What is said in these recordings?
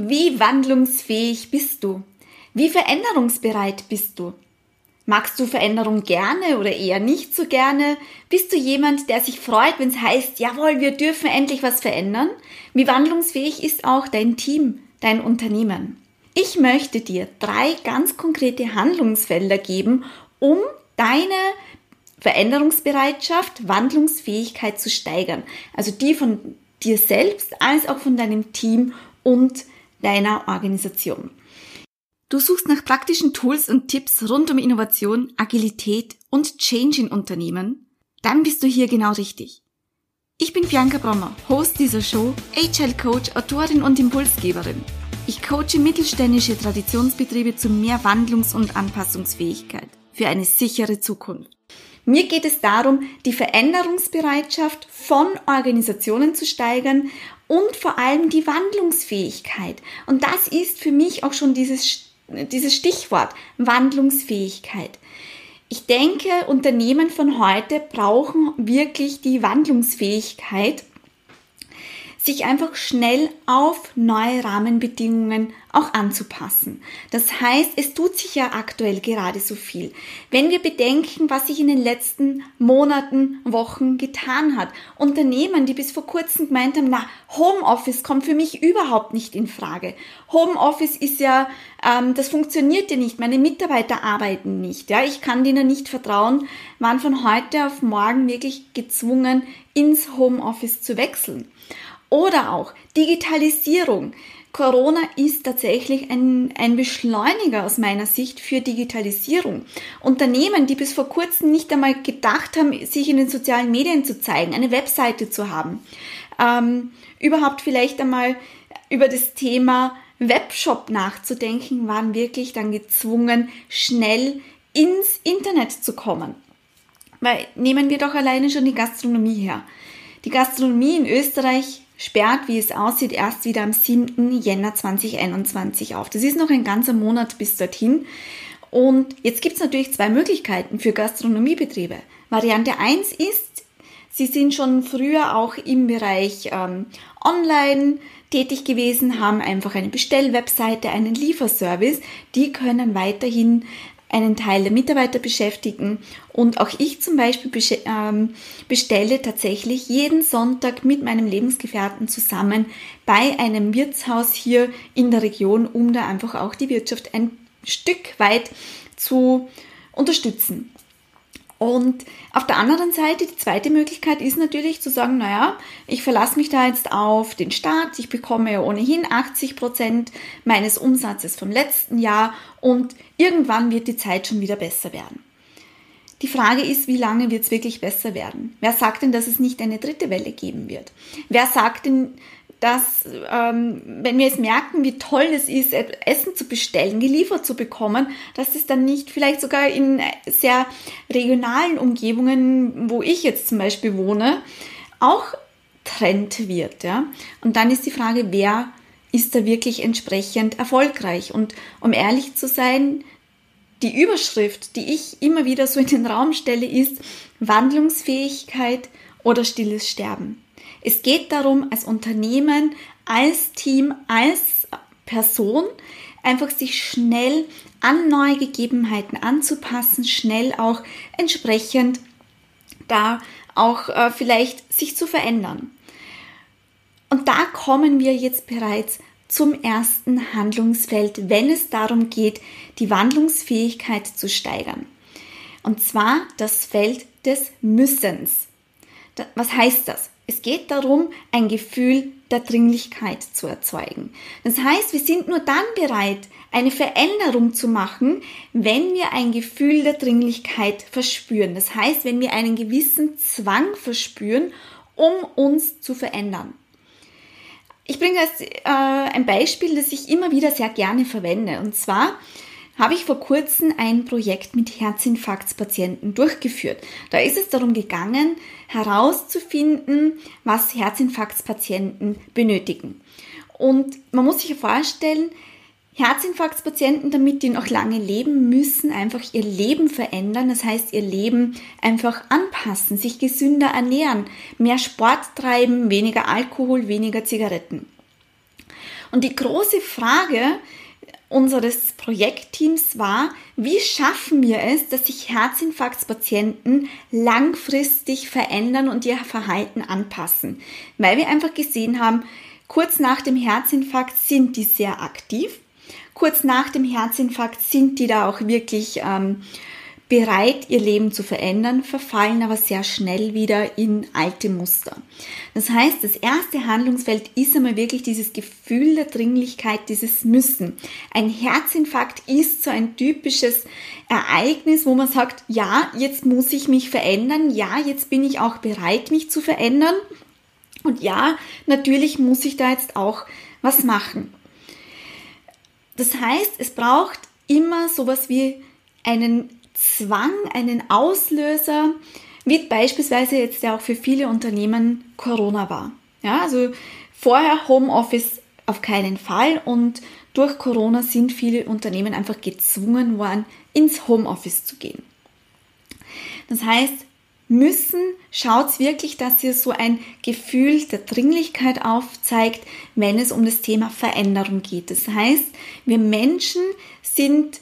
Wie wandlungsfähig bist du? Wie veränderungsbereit bist du? Magst du Veränderung gerne oder eher nicht so gerne? Bist du jemand, der sich freut, wenn es heißt, jawohl, wir dürfen endlich was verändern? Wie wandlungsfähig ist auch dein Team, dein Unternehmen? Ich möchte dir drei ganz konkrete Handlungsfelder geben, um deine Veränderungsbereitschaft, Wandlungsfähigkeit zu steigern. Also die von dir selbst als auch von deinem Team und deiner Organisation. Du suchst nach praktischen Tools und Tipps rund um Innovation, Agilität und Change in Unternehmen? Dann bist du hier genau richtig. Ich bin Bianca Brommer, Host dieser Show, HL Coach, Autorin und Impulsgeberin. Ich coache mittelständische Traditionsbetriebe zu mehr Wandlungs- und Anpassungsfähigkeit für eine sichere Zukunft. Mir geht es darum, die Veränderungsbereitschaft von Organisationen zu steigern und vor allem die Wandlungsfähigkeit. Und das ist für mich auch schon dieses, dieses Stichwort Wandlungsfähigkeit. Ich denke, Unternehmen von heute brauchen wirklich die Wandlungsfähigkeit sich einfach schnell auf neue Rahmenbedingungen auch anzupassen. Das heißt, es tut sich ja aktuell gerade so viel. Wenn wir bedenken, was sich in den letzten Monaten, Wochen getan hat, Unternehmen, die bis vor kurzem gemeint haben, na, Homeoffice kommt für mich überhaupt nicht in Frage. Homeoffice ist ja, ähm, das funktioniert ja nicht, meine Mitarbeiter arbeiten nicht, ja, ich kann denen nicht vertrauen, waren von heute auf morgen wirklich gezwungen, ins Homeoffice zu wechseln. Oder auch Digitalisierung. Corona ist tatsächlich ein, ein Beschleuniger aus meiner Sicht für Digitalisierung. Unternehmen, die bis vor kurzem nicht einmal gedacht haben, sich in den sozialen Medien zu zeigen, eine Webseite zu haben, ähm, überhaupt vielleicht einmal über das Thema Webshop nachzudenken, waren wirklich dann gezwungen, schnell ins Internet zu kommen. Weil nehmen wir doch alleine schon die Gastronomie her. Die Gastronomie in Österreich sperrt, wie es aussieht, erst wieder am 7. Jänner 2021 auf. Das ist noch ein ganzer Monat bis dorthin. Und jetzt gibt es natürlich zwei Möglichkeiten für Gastronomiebetriebe. Variante 1 ist, Sie sind schon früher auch im Bereich ähm, Online tätig gewesen, haben einfach eine Bestellwebseite, einen Lieferservice. Die können weiterhin einen Teil der Mitarbeiter beschäftigen. Und auch ich zum Beispiel ähm, bestelle tatsächlich jeden Sonntag mit meinem Lebensgefährten zusammen bei einem Wirtshaus hier in der Region, um da einfach auch die Wirtschaft ein Stück weit zu unterstützen. Und auf der anderen Seite, die zweite Möglichkeit ist natürlich zu sagen, naja, ich verlasse mich da jetzt auf den Staat, ich bekomme ja ohnehin 80 Prozent meines Umsatzes vom letzten Jahr und irgendwann wird die Zeit schon wieder besser werden. Die Frage ist, wie lange wird es wirklich besser werden? Wer sagt denn, dass es nicht eine dritte Welle geben wird? Wer sagt denn, dass ähm, wenn wir jetzt merken, wie toll es ist, Essen zu bestellen, geliefert zu bekommen, dass es dann nicht vielleicht sogar in sehr regionalen Umgebungen, wo ich jetzt zum Beispiel wohne, auch Trend wird. Ja? Und dann ist die Frage, wer ist da wirklich entsprechend erfolgreich? Und um ehrlich zu sein, die Überschrift, die ich immer wieder so in den Raum stelle, ist Wandlungsfähigkeit oder stilles Sterben. Es geht darum, als Unternehmen, als Team, als Person einfach sich schnell an neue Gegebenheiten anzupassen, schnell auch entsprechend da auch äh, vielleicht sich zu verändern. Und da kommen wir jetzt bereits zum ersten Handlungsfeld, wenn es darum geht, die Wandlungsfähigkeit zu steigern. Und zwar das Feld des Müssens. Was heißt das? Es geht darum, ein Gefühl der Dringlichkeit zu erzeugen. Das heißt, wir sind nur dann bereit, eine Veränderung zu machen, wenn wir ein Gefühl der Dringlichkeit verspüren. Das heißt, wenn wir einen gewissen Zwang verspüren, um uns zu verändern. Ich bringe als äh, ein Beispiel, das ich immer wieder sehr gerne verwende. Und zwar habe ich vor kurzem ein Projekt mit Herzinfarktspatienten durchgeführt. Da ist es darum gegangen, herauszufinden, was Herzinfarktspatienten benötigen. Und man muss sich vorstellen, Herzinfarktspatienten, damit die noch lange leben, müssen einfach ihr Leben verändern. Das heißt, ihr Leben einfach anpassen, sich gesünder ernähren, mehr Sport treiben, weniger Alkohol, weniger Zigaretten. Und die große Frage unseres Projektteams war, wie schaffen wir es, dass sich Herzinfarktspatienten langfristig verändern und ihr Verhalten anpassen? Weil wir einfach gesehen haben, kurz nach dem Herzinfarkt sind die sehr aktiv. Kurz nach dem Herzinfarkt sind die da auch wirklich ähm, bereit, ihr Leben zu verändern, verfallen aber sehr schnell wieder in alte Muster. Das heißt, das erste Handlungsfeld ist einmal wirklich dieses Gefühl der Dringlichkeit, dieses Müssen. Ein Herzinfarkt ist so ein typisches Ereignis, wo man sagt, ja, jetzt muss ich mich verändern, ja, jetzt bin ich auch bereit, mich zu verändern und ja, natürlich muss ich da jetzt auch was machen. Das heißt, es braucht immer sowas wie einen Zwang, einen Auslöser, wie beispielsweise jetzt ja auch für viele Unternehmen Corona war. Ja, also vorher Homeoffice auf keinen Fall und durch Corona sind viele Unternehmen einfach gezwungen worden, ins Homeoffice zu gehen. Das heißt, müssen schaut wirklich, dass ihr so ein Gefühl der Dringlichkeit aufzeigt, wenn es um das Thema Veränderung geht. Das heißt, wir Menschen sind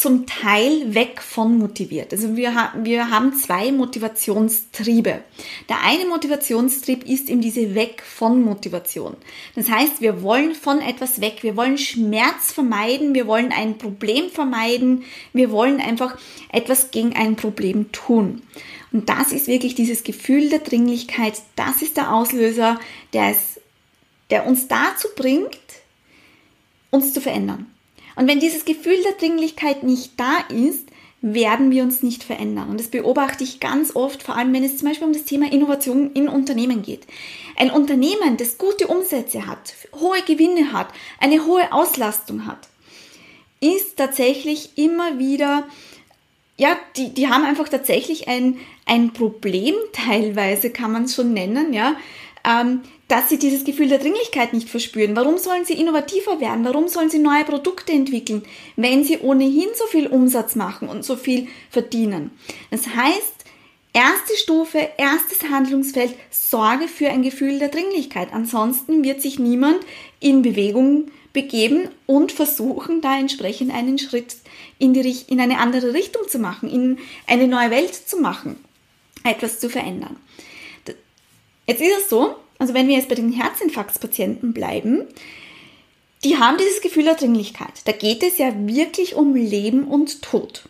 zum Teil weg von motiviert. Also wir, wir haben zwei Motivationstriebe. Der eine Motivationstrieb ist eben diese Weg von Motivation. Das heißt, wir wollen von etwas weg, wir wollen Schmerz vermeiden, wir wollen ein Problem vermeiden, wir wollen einfach etwas gegen ein Problem tun. Und das ist wirklich dieses Gefühl der Dringlichkeit, das ist der Auslöser, der, es, der uns dazu bringt, uns zu verändern. Und wenn dieses Gefühl der Dringlichkeit nicht da ist, werden wir uns nicht verändern. Und das beobachte ich ganz oft, vor allem wenn es zum Beispiel um das Thema Innovation in Unternehmen geht. Ein Unternehmen, das gute Umsätze hat, hohe Gewinne hat, eine hohe Auslastung hat, ist tatsächlich immer wieder, ja, die, die haben einfach tatsächlich ein, ein Problem, teilweise kann man es schon nennen, ja, ähm, dass sie dieses Gefühl der Dringlichkeit nicht verspüren. Warum sollen sie innovativer werden? Warum sollen sie neue Produkte entwickeln, wenn sie ohnehin so viel Umsatz machen und so viel verdienen? Das heißt, erste Stufe, erstes Handlungsfeld, Sorge für ein Gefühl der Dringlichkeit. Ansonsten wird sich niemand in Bewegung begeben und versuchen, da entsprechend einen Schritt in, die, in eine andere Richtung zu machen, in eine neue Welt zu machen, etwas zu verändern. Jetzt ist es so, also wenn wir jetzt bei den Herzinfarktspatienten bleiben, die haben dieses Gefühl der Dringlichkeit. Da geht es ja wirklich um Leben und Tod.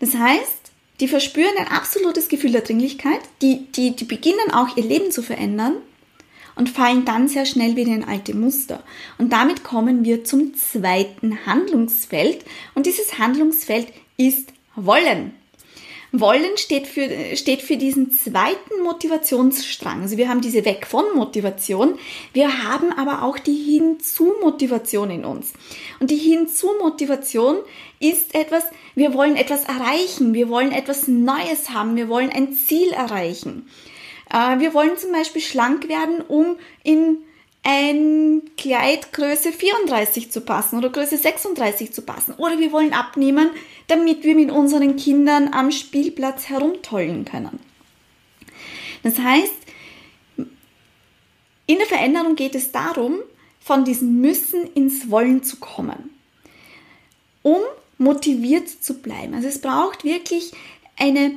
Das heißt, die verspüren ein absolutes Gefühl der Dringlichkeit, die, die, die beginnen auch ihr Leben zu verändern und fallen dann sehr schnell wieder in alte Muster. Und damit kommen wir zum zweiten Handlungsfeld. Und dieses Handlungsfeld ist Wollen. Wollen steht für, steht für diesen zweiten Motivationsstrang. Also wir haben diese Weg von Motivation, wir haben aber auch die Hinzu-Motivation in uns. Und die Hinzu-Motivation ist etwas, wir wollen etwas erreichen, wir wollen etwas Neues haben, wir wollen ein Ziel erreichen. Äh, wir wollen zum Beispiel schlank werden, um in ein Kleid Größe 34 zu passen oder Größe 36 zu passen. Oder wir wollen abnehmen, damit wir mit unseren Kindern am Spielplatz herumtollen können. Das heißt, in der Veränderung geht es darum, von diesem Müssen ins Wollen zu kommen, um motiviert zu bleiben. Also es braucht wirklich eine,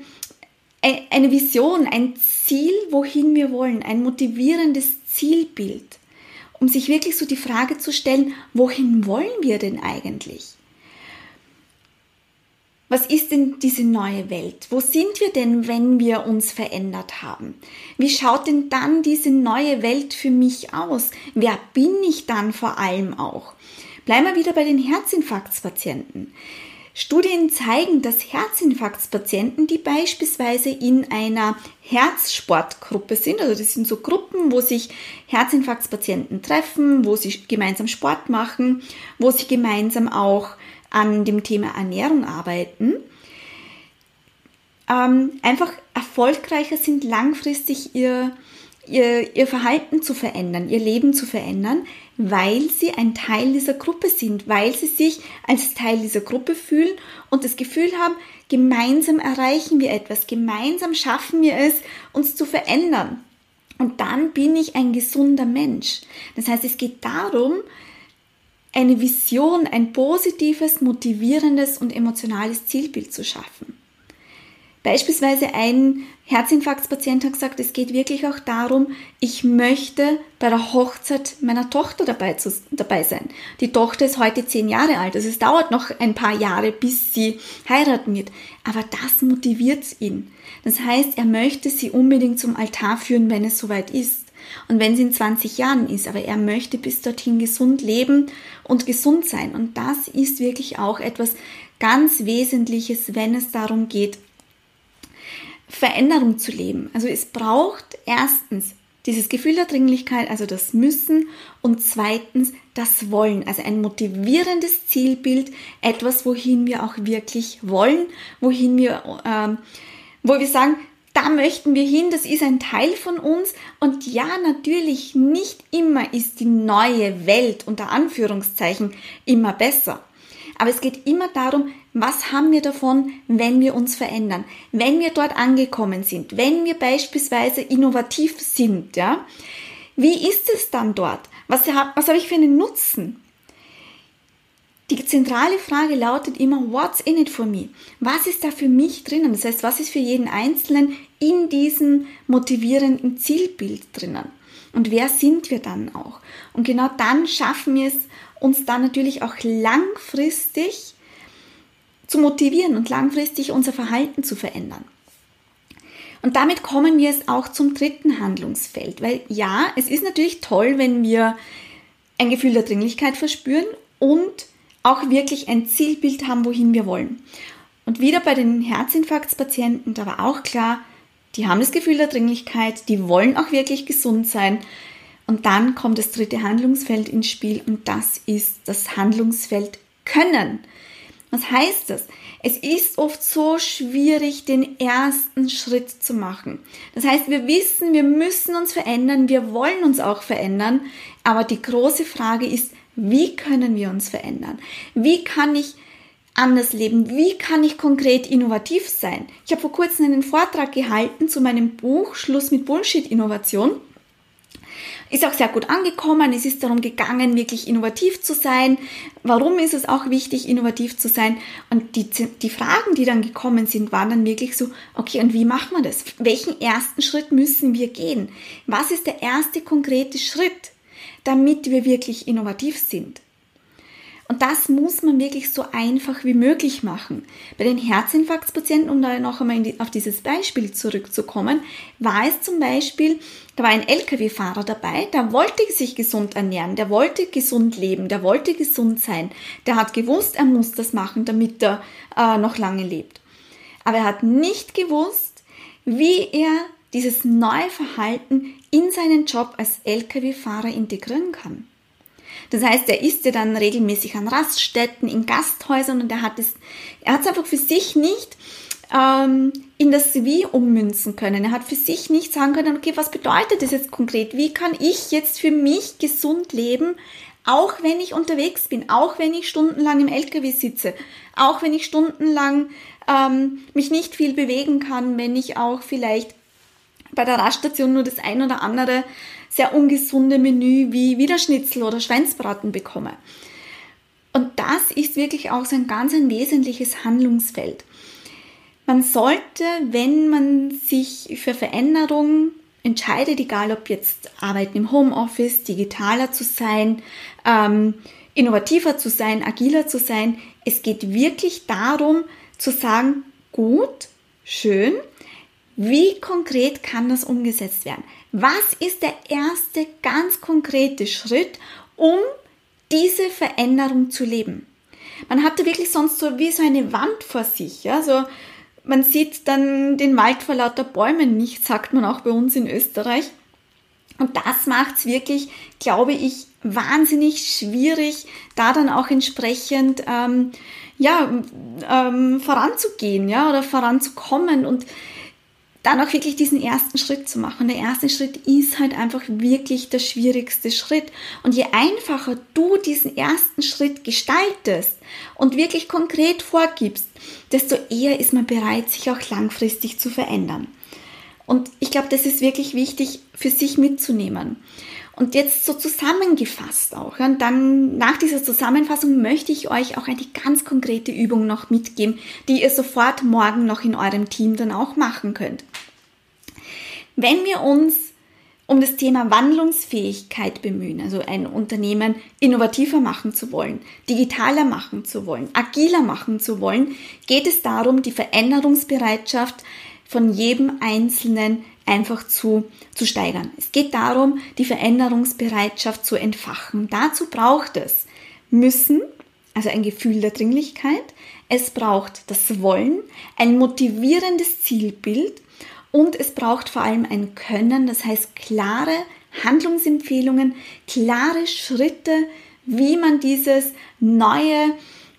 eine Vision, ein Ziel, wohin wir wollen, ein motivierendes Zielbild um sich wirklich so die Frage zu stellen, wohin wollen wir denn eigentlich? Was ist denn diese neue Welt? Wo sind wir denn, wenn wir uns verändert haben? Wie schaut denn dann diese neue Welt für mich aus? Wer bin ich dann vor allem auch? Bleiben wir wieder bei den Herzinfarktspatienten. Studien zeigen, dass Herzinfarktspatienten, die beispielsweise in einer Herzsportgruppe sind, also das sind so Gruppen, wo sich Herzinfarktspatienten treffen, wo sie gemeinsam Sport machen, wo sie gemeinsam auch an dem Thema Ernährung arbeiten, ähm, einfach erfolgreicher sind, langfristig ihr, ihr, ihr Verhalten zu verändern, ihr Leben zu verändern, weil sie ein Teil dieser Gruppe sind, weil sie sich als Teil dieser Gruppe fühlen und das Gefühl haben, gemeinsam erreichen wir etwas, gemeinsam schaffen wir es, uns zu verändern. Und dann bin ich ein gesunder Mensch. Das heißt, es geht darum, eine Vision, ein positives, motivierendes und emotionales Zielbild zu schaffen. Beispielsweise ein Herzinfarktspatient hat gesagt, es geht wirklich auch darum, ich möchte bei der Hochzeit meiner Tochter dabei, zu, dabei sein. Die Tochter ist heute zehn Jahre alt, also es dauert noch ein paar Jahre, bis sie heiraten wird. Aber das motiviert ihn. Das heißt, er möchte sie unbedingt zum Altar führen, wenn es soweit ist. Und wenn sie in 20 Jahren ist, aber er möchte bis dorthin gesund leben und gesund sein. Und das ist wirklich auch etwas ganz Wesentliches, wenn es darum geht, Veränderung zu leben. Also es braucht erstens dieses Gefühl der Dringlichkeit, also das Müssen und zweitens das Wollen, also ein motivierendes Zielbild, etwas, wohin wir auch wirklich wollen, wohin wir, ähm, wo wir sagen, da möchten wir hin, das ist ein Teil von uns und ja, natürlich nicht immer ist die neue Welt unter Anführungszeichen immer besser. Aber es geht immer darum, was haben wir davon, wenn wir uns verändern, wenn wir dort angekommen sind, wenn wir beispielsweise innovativ sind, ja. Wie ist es dann dort? Was, was habe ich für einen Nutzen? Die zentrale Frage lautet immer, what's in it for me? Was ist da für mich drinnen? Das heißt, was ist für jeden Einzelnen in diesem motivierenden Zielbild drinnen? Und wer sind wir dann auch? Und genau dann schaffen wir es, uns dann natürlich auch langfristig zu motivieren und langfristig unser Verhalten zu verändern. Und damit kommen wir jetzt auch zum dritten Handlungsfeld, weil ja, es ist natürlich toll, wenn wir ein Gefühl der Dringlichkeit verspüren und auch wirklich ein Zielbild haben, wohin wir wollen. Und wieder bei den Herzinfarktspatienten, da war auch klar, die haben das Gefühl der Dringlichkeit, die wollen auch wirklich gesund sein. Und dann kommt das dritte Handlungsfeld ins Spiel und das ist das Handlungsfeld Können. Was heißt das? Es ist oft so schwierig, den ersten Schritt zu machen. Das heißt, wir wissen, wir müssen uns verändern, wir wollen uns auch verändern, aber die große Frage ist, wie können wir uns verändern? Wie kann ich anders leben? Wie kann ich konkret innovativ sein? Ich habe vor kurzem einen Vortrag gehalten zu meinem Buch Schluss mit Bullshit-Innovation. Ist auch sehr gut angekommen. Es ist darum gegangen, wirklich innovativ zu sein. Warum ist es auch wichtig, innovativ zu sein? Und die, die Fragen, die dann gekommen sind, waren dann wirklich so, okay, und wie machen wir das? Welchen ersten Schritt müssen wir gehen? Was ist der erste konkrete Schritt? damit wir wirklich innovativ sind. Und das muss man wirklich so einfach wie möglich machen. Bei den Herzinfarktspatienten, um da noch einmal auf dieses Beispiel zurückzukommen, war es zum Beispiel, da war ein Lkw-Fahrer dabei, der wollte sich gesund ernähren, der wollte gesund leben, der wollte gesund sein, der hat gewusst, er muss das machen, damit er äh, noch lange lebt. Aber er hat nicht gewusst, wie er dieses neue Verhalten in seinen Job als Lkw-Fahrer integrieren kann. Das heißt, er ist ja dann regelmäßig an Raststätten, in Gasthäusern und er hat es, er hat es einfach für sich nicht ähm, in das Wie ummünzen können. Er hat für sich nicht sagen können, okay, was bedeutet das jetzt konkret? Wie kann ich jetzt für mich gesund leben, auch wenn ich unterwegs bin, auch wenn ich stundenlang im LKW sitze, auch wenn ich stundenlang ähm, mich nicht viel bewegen kann, wenn ich auch vielleicht bei der Raststation nur das ein oder andere sehr ungesunde Menü wie Wiederschnitzel oder Schweinsbraten bekomme. Und das ist wirklich auch so ein ganz ein wesentliches Handlungsfeld. Man sollte, wenn man sich für Veränderungen entscheidet, egal ob jetzt Arbeiten im Homeoffice, digitaler zu sein, ähm, innovativer zu sein, agiler zu sein, es geht wirklich darum zu sagen, gut, schön, wie konkret kann das umgesetzt werden? Was ist der erste ganz konkrete Schritt, um diese Veränderung zu leben? Man hatte wirklich sonst so wie so eine Wand vor sich, ja, so man sieht dann den Wald vor lauter Bäumen nicht, sagt man auch bei uns in Österreich. Und das macht es wirklich, glaube ich, wahnsinnig schwierig, da dann auch entsprechend ähm, ja, ähm, voranzugehen, ja, oder voranzukommen. Und dann auch wirklich diesen ersten Schritt zu machen. Der erste Schritt ist halt einfach wirklich der schwierigste Schritt. Und je einfacher du diesen ersten Schritt gestaltest und wirklich konkret vorgibst, desto eher ist man bereit, sich auch langfristig zu verändern. Und ich glaube, das ist wirklich wichtig für sich mitzunehmen. Und jetzt so zusammengefasst auch. Und dann nach dieser Zusammenfassung möchte ich euch auch eine ganz konkrete Übung noch mitgeben, die ihr sofort morgen noch in eurem Team dann auch machen könnt. Wenn wir uns um das Thema Wandlungsfähigkeit bemühen, also ein Unternehmen innovativer machen zu wollen, digitaler machen zu wollen, agiler machen zu wollen, geht es darum, die Veränderungsbereitschaft von jedem Einzelnen einfach zu, zu steigern. Es geht darum, die Veränderungsbereitschaft zu entfachen. Dazu braucht es Müssen, also ein Gefühl der Dringlichkeit. Es braucht das Wollen, ein motivierendes Zielbild und es braucht vor allem ein Können, das heißt klare Handlungsempfehlungen, klare Schritte, wie man dieses neue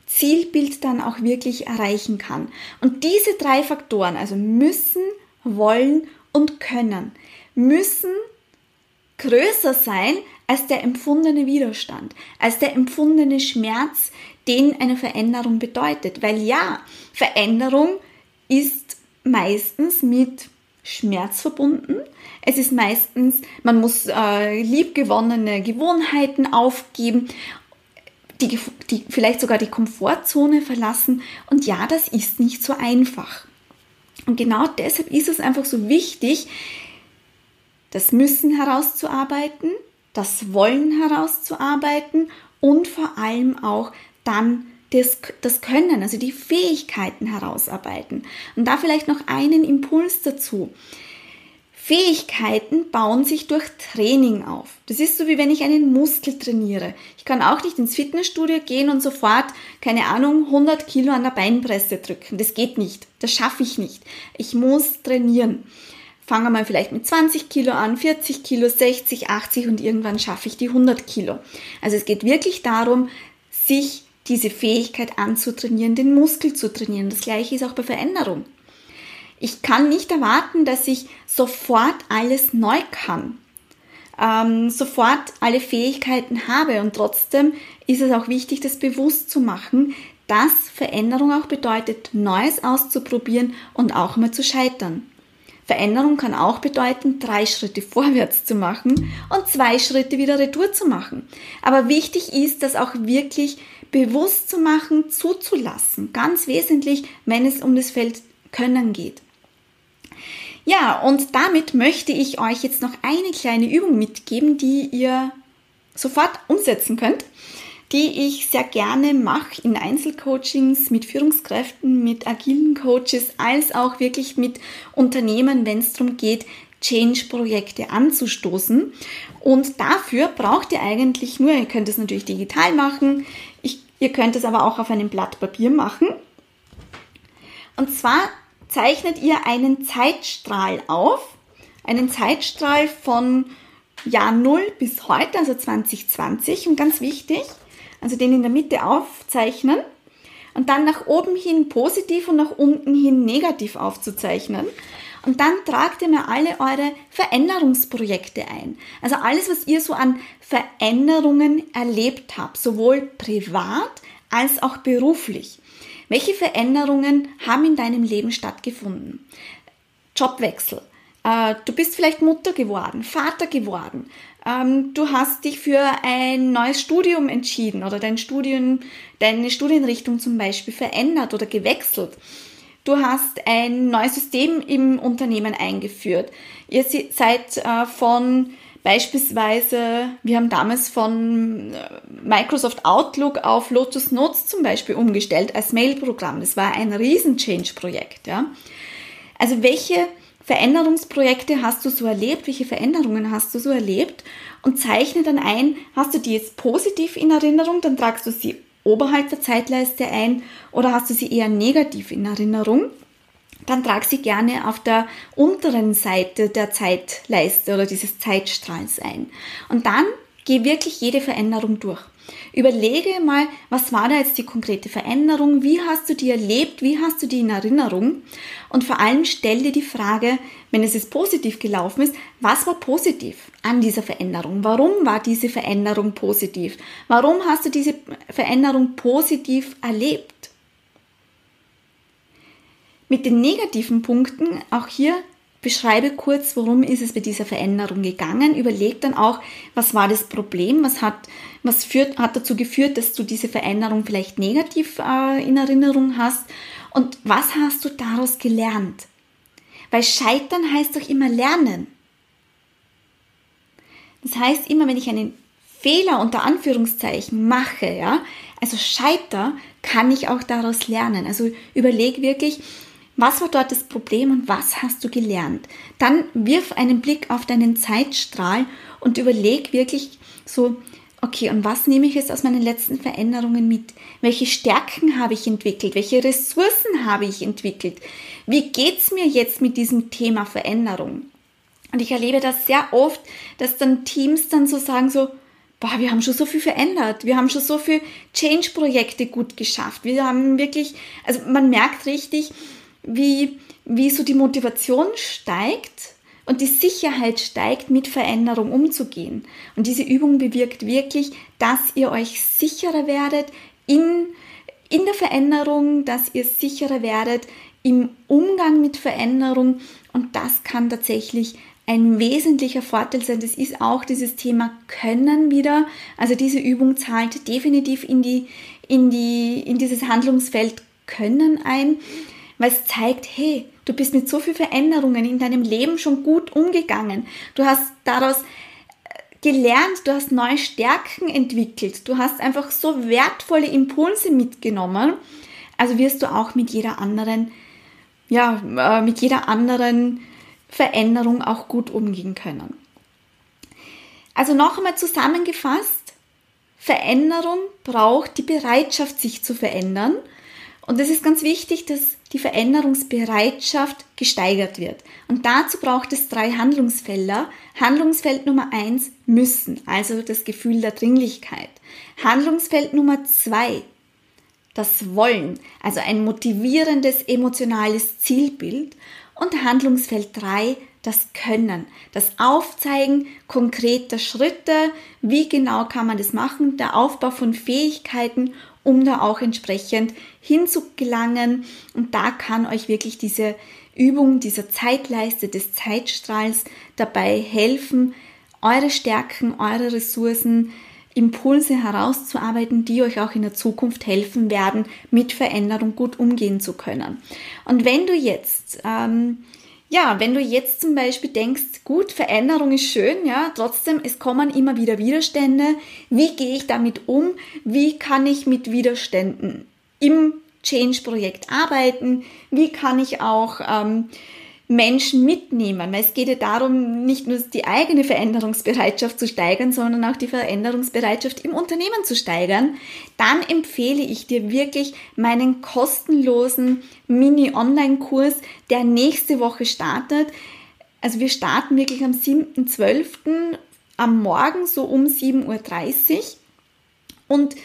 Zielbild dann auch wirklich erreichen kann. Und diese drei Faktoren, also müssen, wollen und können, müssen größer sein als der empfundene Widerstand, als der empfundene Schmerz, den eine Veränderung bedeutet. Weil ja, Veränderung ist meistens mit Schmerz verbunden. Es ist meistens, man muss äh, liebgewonnene Gewohnheiten aufgeben, die, die, vielleicht sogar die Komfortzone verlassen. Und ja, das ist nicht so einfach. Und genau deshalb ist es einfach so wichtig, das Müssen herauszuarbeiten, das Wollen herauszuarbeiten und vor allem auch dann das, das Können, also die Fähigkeiten herausarbeiten. Und da vielleicht noch einen Impuls dazu. Fähigkeiten bauen sich durch Training auf. Das ist so wie wenn ich einen Muskel trainiere. Ich kann auch nicht ins Fitnessstudio gehen und sofort, keine Ahnung, 100 Kilo an der Beinpresse drücken. Das geht nicht. Das schaffe ich nicht. Ich muss trainieren. Fange mal vielleicht mit 20 Kilo an, 40 Kilo, 60, 80 und irgendwann schaffe ich die 100 Kilo. Also es geht wirklich darum, sich diese Fähigkeit anzutrainieren, den Muskel zu trainieren. Das gleiche ist auch bei Veränderung. Ich kann nicht erwarten, dass ich sofort alles neu kann, ähm, sofort alle Fähigkeiten habe und trotzdem ist es auch wichtig, das bewusst zu machen, dass Veränderung auch bedeutet, Neues auszuprobieren und auch mal zu scheitern. Veränderung kann auch bedeuten, drei Schritte vorwärts zu machen und zwei Schritte wieder retour zu machen. Aber wichtig ist, das auch wirklich bewusst zu machen, zuzulassen. Ganz wesentlich, wenn es um das Feld Können geht. Ja, und damit möchte ich euch jetzt noch eine kleine Übung mitgeben, die ihr sofort umsetzen könnt, die ich sehr gerne mache in Einzelcoachings mit Führungskräften, mit agilen Coaches, als auch wirklich mit Unternehmen, wenn es darum geht, Change-Projekte anzustoßen. Und dafür braucht ihr eigentlich nur, ihr könnt es natürlich digital machen, ich, ihr könnt es aber auch auf einem Blatt Papier machen. Und zwar zeichnet ihr einen Zeitstrahl auf, einen Zeitstrahl von Jahr 0 bis heute, also 2020 und ganz wichtig, also den in der Mitte aufzeichnen und dann nach oben hin positiv und nach unten hin negativ aufzuzeichnen. Und dann tragt ihr mir alle eure Veränderungsprojekte ein. Also alles, was ihr so an Veränderungen erlebt habt, sowohl privat als auch beruflich. Welche Veränderungen haben in deinem Leben stattgefunden? Jobwechsel. Äh, du bist vielleicht Mutter geworden, Vater geworden. Ähm, du hast dich für ein neues Studium entschieden oder dein Studium, deine Studienrichtung zum Beispiel verändert oder gewechselt. Du hast ein neues System im Unternehmen eingeführt. Ihr seid äh, von Beispielsweise, wir haben damals von äh, Microsoft Outlook auf Lotus Notes zum Beispiel umgestellt als Mail-Programm. Das war ein Riesen-Change-Projekt. Ja? Also welche Veränderungsprojekte hast du so erlebt? Welche Veränderungen hast du so erlebt? Und zeichne dann ein, hast du die jetzt positiv in Erinnerung, dann tragst du sie oberhalb der Zeitleiste ein oder hast du sie eher negativ in Erinnerung? Dann trag sie gerne auf der unteren Seite der Zeitleiste oder dieses Zeitstrahls ein. Und dann geh wirklich jede Veränderung durch. Überlege mal, was war da jetzt die konkrete Veränderung? Wie hast du die erlebt? Wie hast du die in Erinnerung? Und vor allem stell dir die Frage, wenn es jetzt positiv gelaufen ist, was war positiv an dieser Veränderung? Warum war diese Veränderung positiv? Warum hast du diese Veränderung positiv erlebt? Mit den negativen Punkten, auch hier beschreibe kurz, worum ist es bei dieser Veränderung gegangen, überleg dann auch, was war das Problem, was hat, was führt, hat dazu geführt, dass du diese Veränderung vielleicht negativ äh, in Erinnerung hast und was hast du daraus gelernt? Weil Scheitern heißt doch immer lernen. Das heißt immer, wenn ich einen Fehler unter Anführungszeichen mache, ja, also scheiter, kann ich auch daraus lernen. Also überleg wirklich, was war dort das Problem und was hast du gelernt? Dann wirf einen Blick auf deinen Zeitstrahl und überleg wirklich so, okay, und was nehme ich jetzt aus meinen letzten Veränderungen mit? Welche Stärken habe ich entwickelt? Welche Ressourcen habe ich entwickelt? Wie geht's mir jetzt mit diesem Thema Veränderung? Und ich erlebe das sehr oft, dass dann Teams dann so sagen so, boah, wir haben schon so viel verändert, wir haben schon so viel Change-Projekte gut geschafft, wir haben wirklich, also man merkt richtig, wie, wie so die Motivation steigt und die Sicherheit steigt, mit Veränderung umzugehen. Und diese Übung bewirkt wirklich, dass ihr euch sicherer werdet in, in der Veränderung, dass ihr sicherer werdet im Umgang mit Veränderung. Und das kann tatsächlich ein wesentlicher Vorteil sein. Das ist auch dieses Thema Können wieder. Also diese Übung zahlt definitiv in die, in die, in dieses Handlungsfeld Können ein weil es zeigt, hey, du bist mit so vielen Veränderungen in deinem Leben schon gut umgegangen. Du hast daraus äh, gelernt, du hast neue Stärken entwickelt, du hast einfach so wertvolle Impulse mitgenommen. Also wirst du auch mit jeder anderen, ja, äh, mit jeder anderen Veränderung auch gut umgehen können. Also noch einmal zusammengefasst, Veränderung braucht die Bereitschaft, sich zu verändern. Und es ist ganz wichtig, dass die Veränderungsbereitschaft gesteigert wird. Und dazu braucht es drei Handlungsfelder. Handlungsfeld Nummer eins müssen, also das Gefühl der Dringlichkeit. Handlungsfeld Nummer zwei das Wollen, also ein motivierendes emotionales Zielbild. Und Handlungsfeld drei das Können, das Aufzeigen konkreter Schritte, wie genau kann man das machen, der Aufbau von Fähigkeiten um da auch entsprechend hinzugelangen. Und da kann euch wirklich diese Übung, dieser Zeitleiste des Zeitstrahls dabei helfen, eure Stärken, eure Ressourcen, Impulse herauszuarbeiten, die euch auch in der Zukunft helfen werden, mit Veränderung gut umgehen zu können. Und wenn du jetzt ähm, ja, wenn du jetzt zum Beispiel denkst, gut, Veränderung ist schön, ja, trotzdem, es kommen immer wieder Widerstände. Wie gehe ich damit um? Wie kann ich mit Widerständen im Change-Projekt arbeiten? Wie kann ich auch ähm, Menschen mitnehmen, weil es geht ja darum, nicht nur die eigene Veränderungsbereitschaft zu steigern, sondern auch die Veränderungsbereitschaft im Unternehmen zu steigern, dann empfehle ich dir wirklich meinen kostenlosen Mini-Online-Kurs, der nächste Woche startet. Also wir starten wirklich am 7.12. am Morgen so um 7.30 Uhr und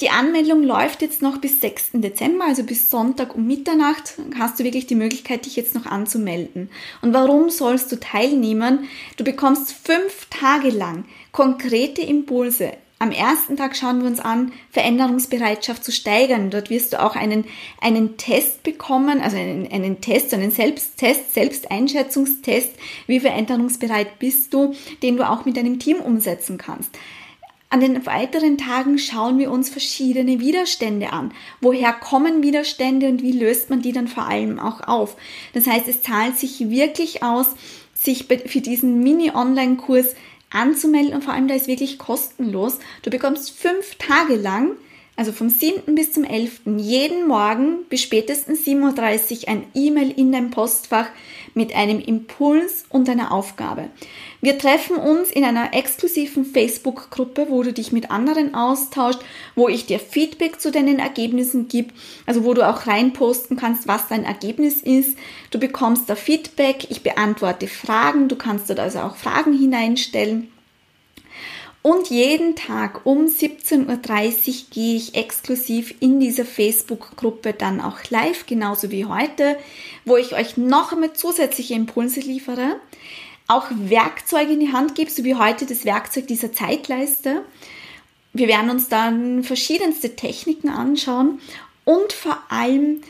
die Anmeldung läuft jetzt noch bis 6. Dezember, also bis Sonntag um Mitternacht hast du wirklich die Möglichkeit, dich jetzt noch anzumelden. Und warum sollst du teilnehmen? Du bekommst fünf Tage lang konkrete Impulse. Am ersten Tag schauen wir uns an, Veränderungsbereitschaft zu steigern. Dort wirst du auch einen, einen Test bekommen, also einen, einen Test, einen Selbsttest, Selbsteinschätzungstest, wie veränderungsbereit bist du, den du auch mit deinem Team umsetzen kannst. An den weiteren Tagen schauen wir uns verschiedene Widerstände an. Woher kommen Widerstände und wie löst man die dann vor allem auch auf? Das heißt, es zahlt sich wirklich aus, sich für diesen Mini-Online-Kurs anzumelden und vor allem, da ist wirklich kostenlos. Du bekommst fünf Tage lang also vom 7. bis zum 11. jeden Morgen bis spätestens 7.30 Uhr ein E-Mail in dein Postfach mit einem Impuls und einer Aufgabe. Wir treffen uns in einer exklusiven Facebook-Gruppe, wo du dich mit anderen austauschst, wo ich dir Feedback zu deinen Ergebnissen gebe, also wo du auch reinposten kannst, was dein Ergebnis ist. Du bekommst da Feedback, ich beantworte Fragen, du kannst dort also auch Fragen hineinstellen. Und jeden Tag um 17.30 Uhr gehe ich exklusiv in dieser Facebook-Gruppe dann auch live, genauso wie heute, wo ich euch noch einmal zusätzliche Impulse liefere, auch Werkzeuge in die Hand gebe, so wie heute das Werkzeug dieser Zeitleiste. Wir werden uns dann verschiedenste Techniken anschauen und vor allem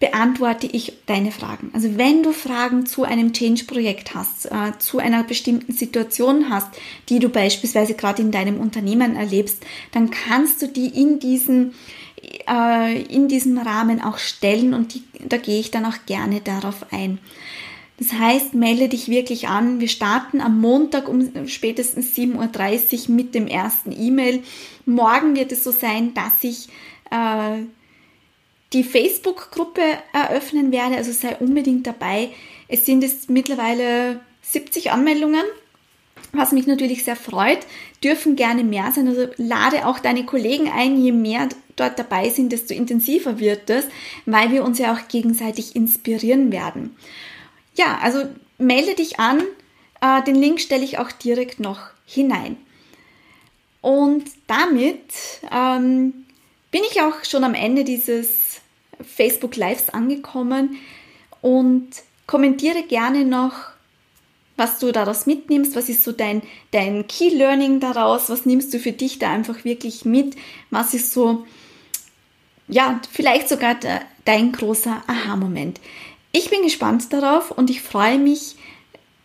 beantworte ich deine Fragen. Also wenn du Fragen zu einem Change-Projekt hast, äh, zu einer bestimmten Situation hast, die du beispielsweise gerade in deinem Unternehmen erlebst, dann kannst du die in diesen äh, in diesem Rahmen auch stellen und die, da gehe ich dann auch gerne darauf ein. Das heißt, melde dich wirklich an. Wir starten am Montag um spätestens 7.30 Uhr mit dem ersten E-Mail. Morgen wird es so sein, dass ich äh, die Facebook-Gruppe eröffnen werde, also sei unbedingt dabei. Es sind jetzt mittlerweile 70 Anmeldungen, was mich natürlich sehr freut. Dürfen gerne mehr sein, also lade auch deine Kollegen ein. Je mehr dort dabei sind, desto intensiver wird es, weil wir uns ja auch gegenseitig inspirieren werden. Ja, also melde dich an. Äh, den Link stelle ich auch direkt noch hinein. Und damit ähm, bin ich auch schon am Ende dieses Facebook Lives angekommen und kommentiere gerne noch, was du daraus mitnimmst, was ist so dein, dein Key Learning daraus, was nimmst du für dich da einfach wirklich mit, was ist so, ja, vielleicht sogar de, dein großer Aha-Moment. Ich bin gespannt darauf und ich freue mich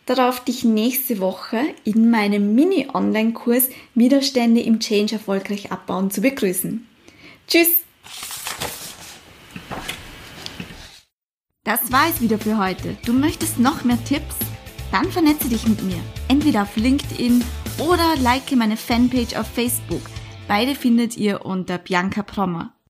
darauf, dich nächste Woche in meinem Mini-Online-Kurs Widerstände im Change erfolgreich abbauen zu begrüßen. Tschüss! Das war es wieder für heute. Du möchtest noch mehr Tipps? Dann vernetze dich mit mir. Entweder auf LinkedIn oder like meine Fanpage auf Facebook. Beide findet ihr unter Bianca Prommer.